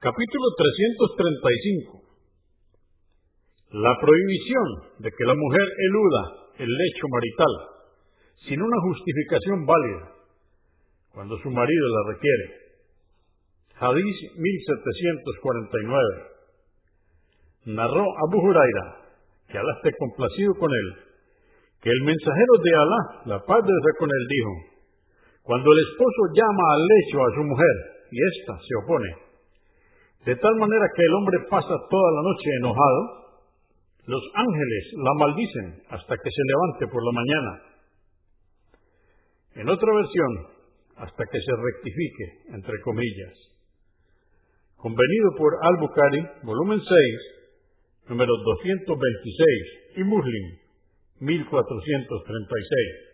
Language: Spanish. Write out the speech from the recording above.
Capítulo 335. La prohibición de que la mujer eluda el lecho marital sin una justificación válida cuando su marido la requiere. Hadís 1749. Narró Abu Huraira, que Alá esté complacido con él, que el mensajero de Alá, la paz de con él, dijo, cuando el esposo llama al lecho a su mujer y ésta se opone, de tal manera que el hombre pasa toda la noche enojado, los ángeles la maldicen hasta que se levante por la mañana. En otra versión, hasta que se rectifique, entre comillas. Convenido por Al-Bukhari, volumen 6, número 226, y Muslim, 1436.